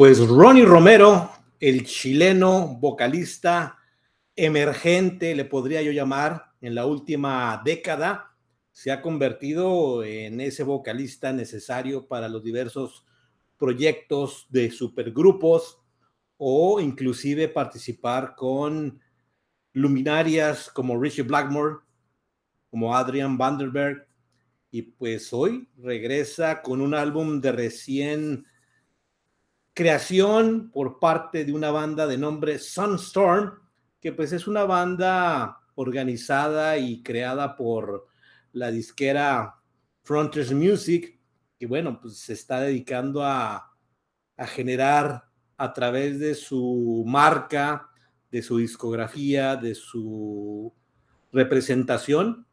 Pues Ronnie Romero, el chileno vocalista emergente, le podría yo llamar, en la última década, se ha convertido en ese vocalista necesario para los diversos proyectos de supergrupos o inclusive participar con luminarias como Richie Blackmore, como Adrian Vanderberg, y pues hoy regresa con un álbum de recién creación por parte de una banda de nombre Sunstorm, que pues es una banda organizada y creada por la disquera Frontiers Music, que bueno, pues se está dedicando a, a generar a través de su marca, de su discografía, de su representación,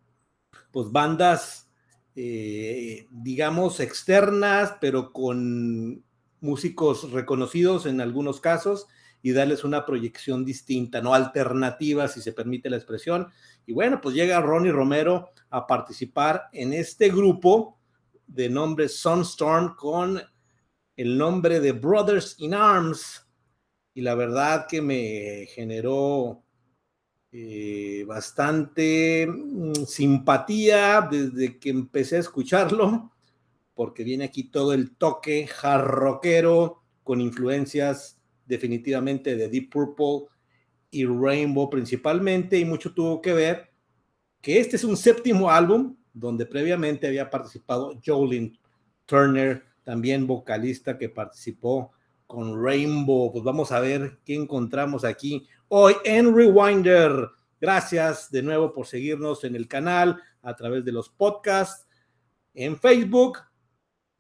pues bandas, eh, digamos, externas, pero con músicos reconocidos en algunos casos y darles una proyección distinta, no alternativa, si se permite la expresión. Y bueno, pues llega Ronnie Romero a participar en este grupo de nombre Sunstorm con el nombre de Brothers in Arms. Y la verdad que me generó eh, bastante mm, simpatía desde que empecé a escucharlo porque viene aquí todo el toque jarroquero con influencias definitivamente de Deep Purple y Rainbow principalmente, y mucho tuvo que ver que este es un séptimo álbum donde previamente había participado Jolene Turner, también vocalista que participó con Rainbow. Pues vamos a ver qué encontramos aquí hoy en Rewinder. Gracias de nuevo por seguirnos en el canal a través de los podcasts en Facebook,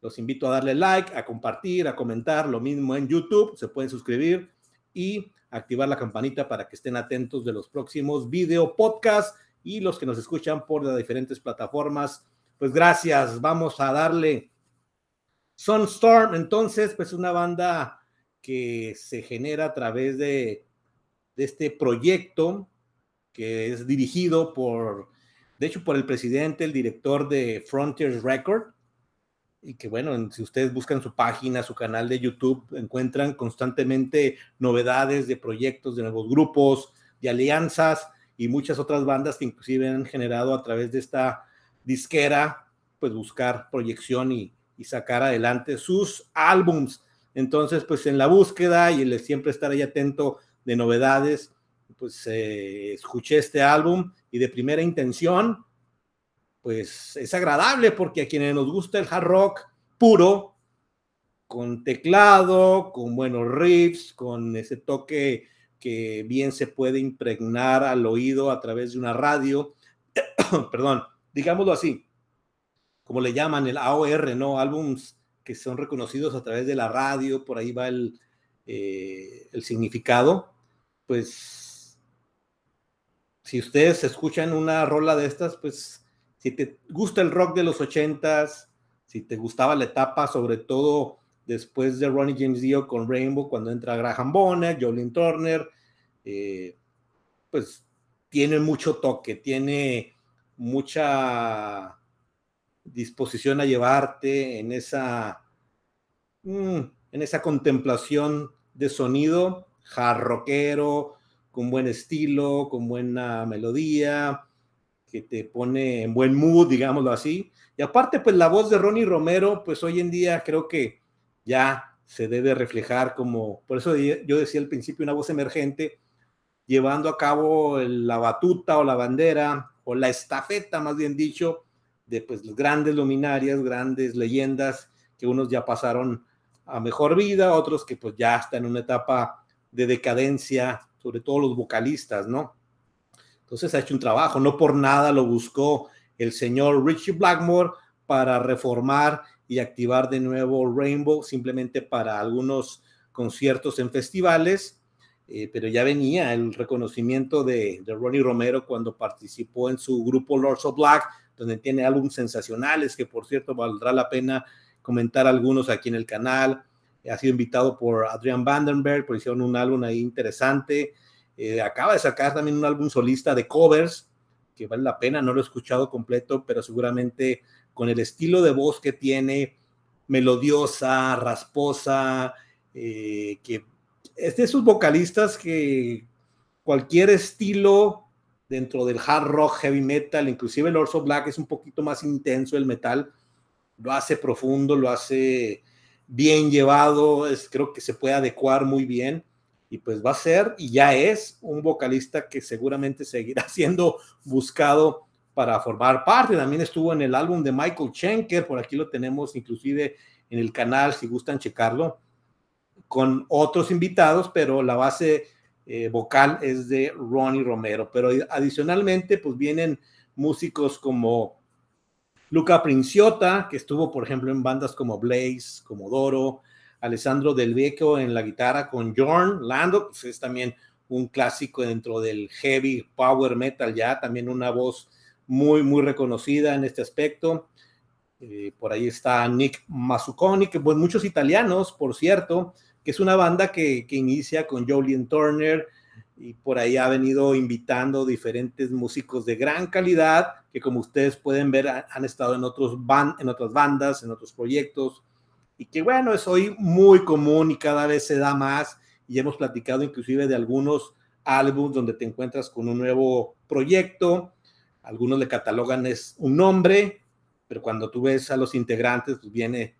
los invito a darle like, a compartir, a comentar, lo mismo en YouTube, se pueden suscribir y activar la campanita para que estén atentos de los próximos video podcasts y los que nos escuchan por las diferentes plataformas. Pues gracias, vamos a darle Sunstorm, entonces, pues una banda que se genera a través de, de este proyecto que es dirigido por, de hecho, por el presidente, el director de Frontiers Record, y que bueno, si ustedes buscan su página, su canal de YouTube, encuentran constantemente novedades de proyectos, de nuevos grupos, de alianzas y muchas otras bandas que inclusive han generado a través de esta disquera, pues buscar proyección y, sacar adelante sus álbums. Entonces, pues en la búsqueda y el siempre estar ahí atento de novedades, pues eh, escuché este álbum y de primera intención, pues es agradable porque a quienes nos gusta el hard rock puro, con teclado, con buenos riffs, con ese toque que bien se puede impregnar al oído a través de una radio, perdón, digámoslo así, como le llaman el AOR, ¿no? Álbums que son reconocidos a través de la radio, por ahí va el, eh, el significado, pues si ustedes escuchan una rola de estas, pues si te gusta el rock de los ochentas, si te gustaba la etapa, sobre todo después de Ronnie James Dio con Rainbow, cuando entra Graham Bonner, Jolene Turner, eh, pues tiene mucho toque, tiene mucha disposición a llevarte en esa, mm, en esa contemplación de sonido jarroquero, con buen estilo, con buena melodía, que te pone en buen mood, digámoslo así. Y aparte, pues la voz de Ronnie Romero, pues hoy en día creo que ya se debe reflejar como, por eso yo decía al principio, una voz emergente, llevando a cabo la batuta o la bandera, o la estafeta, más bien dicho, de pues grandes luminarias, grandes leyendas, que unos ya pasaron a mejor vida, otros que pues ya están en una etapa de decadencia, sobre todo los vocalistas, ¿no? Entonces ha hecho un trabajo, no por nada lo buscó el señor Richie Blackmore para reformar y activar de nuevo Rainbow simplemente para algunos conciertos en festivales, eh, pero ya venía el reconocimiento de, de, Ronnie Romero cuando participó en su grupo Lords of Black, donde tiene álbumes sensacionales que por cierto valdrá la pena comentar algunos aquí en el canal. Ha sido invitado por Adrian Vandenberg, por hicieron un álbum ahí interesante. Eh, acaba de sacar también un álbum solista de covers, que vale la pena, no lo he escuchado completo, pero seguramente con el estilo de voz que tiene, melodiosa, rasposa, eh, que es de esos vocalistas que cualquier estilo dentro del hard rock, heavy metal, inclusive el Orso Black es un poquito más intenso el metal, lo hace profundo, lo hace bien llevado, es, creo que se puede adecuar muy bien y pues va a ser y ya es un vocalista que seguramente seguirá siendo buscado para formar parte. También estuvo en el álbum de Michael Schenker, por aquí lo tenemos inclusive en el canal si gustan checarlo, con otros invitados, pero la base eh, vocal es de Ronnie Romero. Pero adicionalmente, pues vienen músicos como Luca Princiota, que estuvo, por ejemplo, en bandas como Blaze, como Doro, Alessandro Del Vecchio en la guitarra con Jorn Lando, pues es también un clásico dentro del heavy power metal ya, también una voz muy, muy reconocida en este aspecto. Eh, por ahí está Nick Mazzucconi, que pues muchos italianos, por cierto, que es una banda que, que inicia con Jolien Turner y por ahí ha venido invitando diferentes músicos de gran calidad, que como ustedes pueden ver han estado en, otros en otras bandas, en otros proyectos, y que bueno, es hoy muy común y cada vez se da más, y hemos platicado inclusive de algunos álbumes donde te encuentras con un nuevo proyecto, algunos le catalogan es un nombre, pero cuando tú ves a los integrantes, pues viene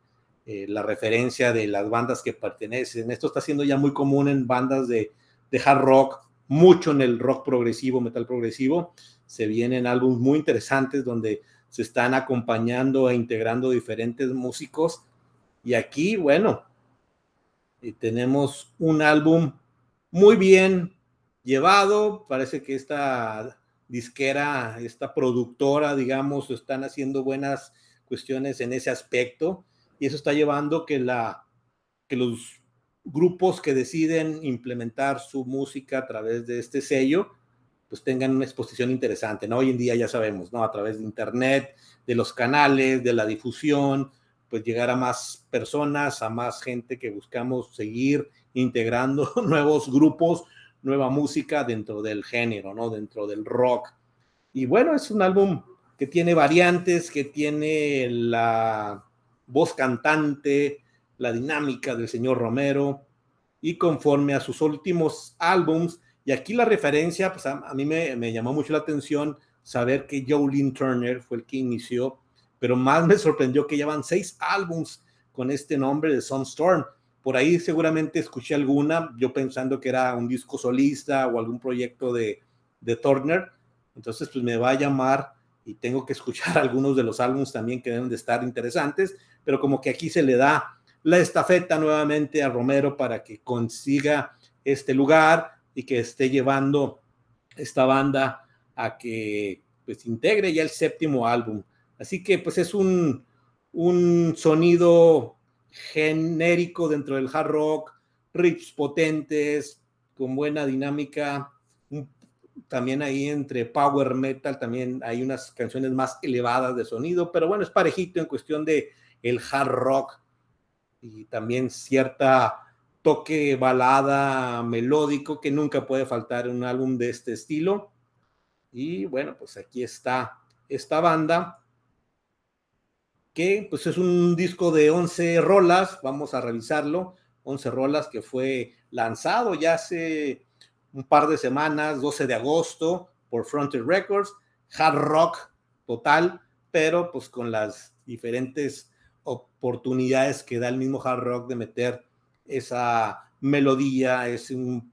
eh, la referencia de las bandas que pertenecen. Esto está siendo ya muy común en bandas de, de hard rock, mucho en el rock progresivo, metal progresivo. Se vienen álbumes muy interesantes donde se están acompañando e integrando diferentes músicos. Y aquí, bueno, tenemos un álbum muy bien llevado. Parece que esta disquera, esta productora, digamos, están haciendo buenas cuestiones en ese aspecto. Y eso está llevando que, la, que los grupos que deciden implementar su música a través de este sello, pues tengan una exposición interesante, ¿no? Hoy en día ya sabemos, ¿no? A través de Internet, de los canales, de la difusión, pues llegar a más personas, a más gente que buscamos seguir integrando nuevos grupos, nueva música dentro del género, ¿no? Dentro del rock. Y bueno, es un álbum que tiene variantes, que tiene la voz cantante, la dinámica del señor Romero y conforme a sus últimos álbums, y aquí la referencia, pues a, mí me, llamó mucho la atención saber que Jolene Turner fue el que inició, pero más me sorprendió que llevan seis álbums con este nombre de Sunstorm. Por ahí seguramente escuché alguna, yo pensando que era un disco solista o algún proyecto de, de Turner. Entonces, pues me va a llamar y tengo que escuchar algunos de los álbumes también que deben de estar interesantes, pero como que aquí se le da la estafeta nuevamente a Romero para que consiga este lugar y que esté llevando esta banda a que pues integre ya el séptimo álbum. Así que pues es un, un sonido genérico dentro del hard rock, riffs potentes, con buena dinámica, también ahí entre power metal, también hay unas canciones más elevadas de sonido, pero bueno, es parejito en cuestión de el hard rock y también cierta toque balada melódico que nunca puede faltar en un álbum de este estilo. Y bueno, pues aquí está esta banda, que pues es un disco de 11 rolas, vamos a revisarlo, 11 rolas que fue lanzado ya hace un par de semanas, 12 de agosto, por Frontier Records, hard rock total, pero pues con las diferentes oportunidades que da el mismo hard rock de meter esa melodía, es un,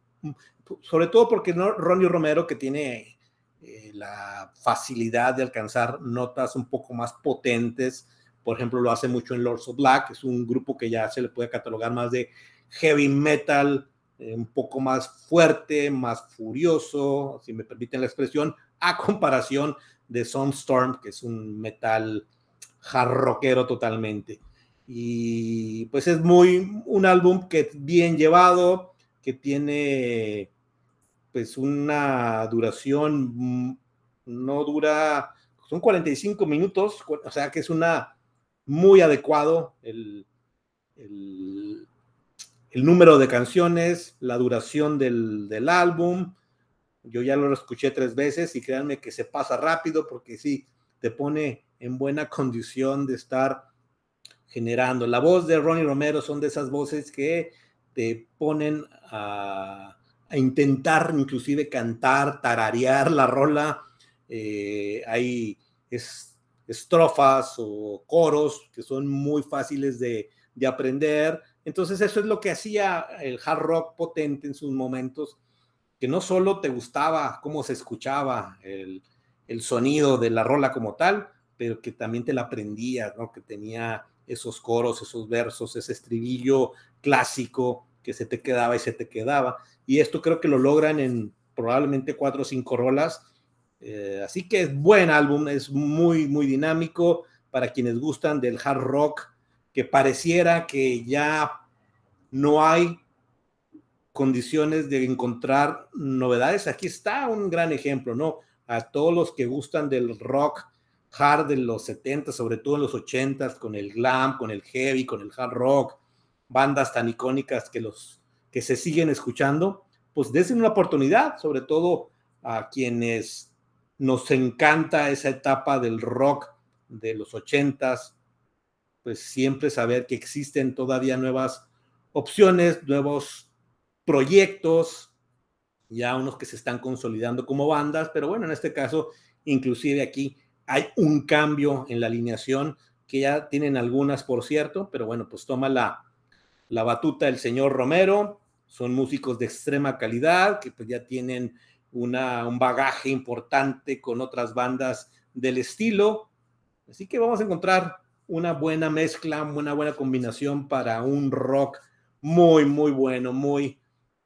sobre todo porque no, Ronnie Romero que tiene eh, la facilidad de alcanzar notas un poco más potentes, por ejemplo lo hace mucho en Lords of Black, es un grupo que ya se le puede catalogar más de heavy metal, eh, un poco más fuerte, más furioso, si me permiten la expresión, a comparación de Sunstorm, que es un metal jarroquero totalmente. Y pues es muy un álbum que es bien llevado, que tiene pues una duración, mm, no dura, son 45 minutos, o sea que es una muy adecuado el, el, número de canciones, la duración del, del álbum. Yo ya lo escuché tres veces y créanme que se pasa rápido porque sí, te pone en buena condición de estar generando. La voz de Ronnie Romero son de esas voces que te ponen a, intentar inclusive cantar, tararear la rola. Eh, hay estrofas o coros que son muy fáciles de, de aprender. Entonces eso es lo que hacía el hard rock potente en sus momentos, que no solo te gustaba cómo se escuchaba el, el sonido de la rola como tal, pero que también te la aprendías, ¿no? Que tenía esos coros, esos versos, ese estribillo clásico que se te quedaba y se te quedaba. Y esto creo que lo logran en probablemente cuatro o cinco rolas. Eh, así que es buen álbum, es muy, muy dinámico para quienes gustan del hard rock, que pareciera que ya no hay condiciones de encontrar novedades. Aquí está un gran ejemplo, ¿no? A todos los que gustan del rock hard de los 70, sobre todo en los 80, con el glam, con el heavy, con el hard rock, bandas tan icónicas que los que se siguen escuchando, pues desen una oportunidad, sobre todo a quienes nos encanta esa etapa del rock de los 80, pues siempre saber que existen todavía nuevas opciones, nuevos proyectos, ya unos que se están consolidando como bandas, pero bueno, en este caso, inclusive aquí hay un cambio en la alineación, que ya tienen algunas, por cierto, pero bueno, pues toma la, la batuta el señor Romero. Son músicos de extrema calidad, que pues ya tienen un bagaje importante con otras bandas del estilo. Así que vamos a encontrar una buena mezcla, una buena combinación para un rock muy, muy bueno, muy,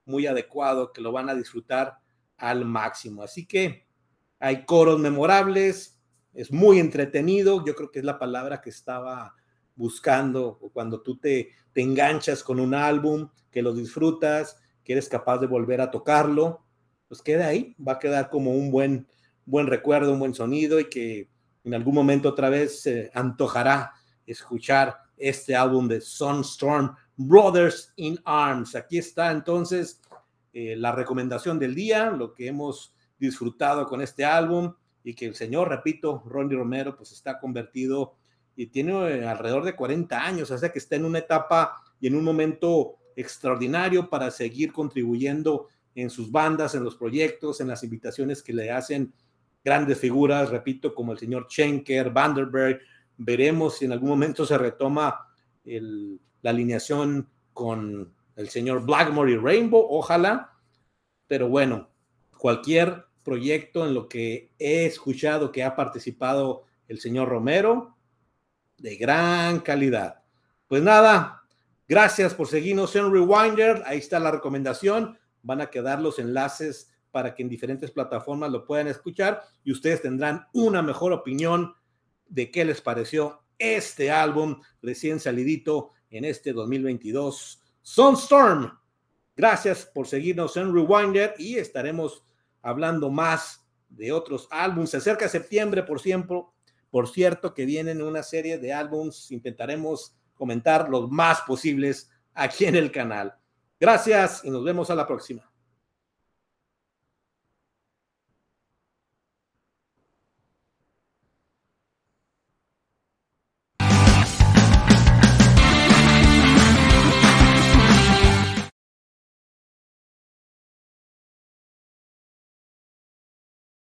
muy adecuado, que lo van a disfrutar al máximo. Así que hay coros memorables, es muy entretenido, yo creo que es la palabra que estaba buscando cuando tú te, te enganchas con un álbum, que lo disfrutas, que eres capaz de volver a tocarlo, pues queda ahí, va a quedar como un buen, buen recuerdo, un buen sonido y que en algún momento otra vez se antojará escuchar este álbum de Sunstorm Brothers in Arms. Aquí está entonces eh, la recomendación del día, lo que hemos disfrutado con este álbum y que el señor, repito, Ronnie Romero, pues está convertido y tiene eh, alrededor de 40 años, o sea que está en una etapa y en un momento extraordinario para seguir contribuyendo en sus bandas, en los proyectos, en las invitaciones que le hacen grandes figuras, repito, como el señor Schenker, Vanderberg. Veremos si en algún momento se retoma la alineación con el señor Blackmore y Rainbow, ojalá. Pero bueno, cualquier proyecto en lo que he escuchado que ha participado el señor Romero, de gran calidad. Pues nada, gracias por seguirnos en Rewinder. Ahí está la recomendación. Van a quedar los enlaces para que en diferentes plataformas lo puedan escuchar y ustedes tendrán una mejor opinión de qué les pareció este álbum recién salidito en este 2022. Sunstorm. Gracias por seguirnos en Rewinder y estaremos hablando más de otros álbumes. Se acerca septiembre, por siempre, por cierto, que vienen una serie de álbumes. Intentaremos comentar los más posibles aquí en el canal. Gracias y nos vemos a la próxima.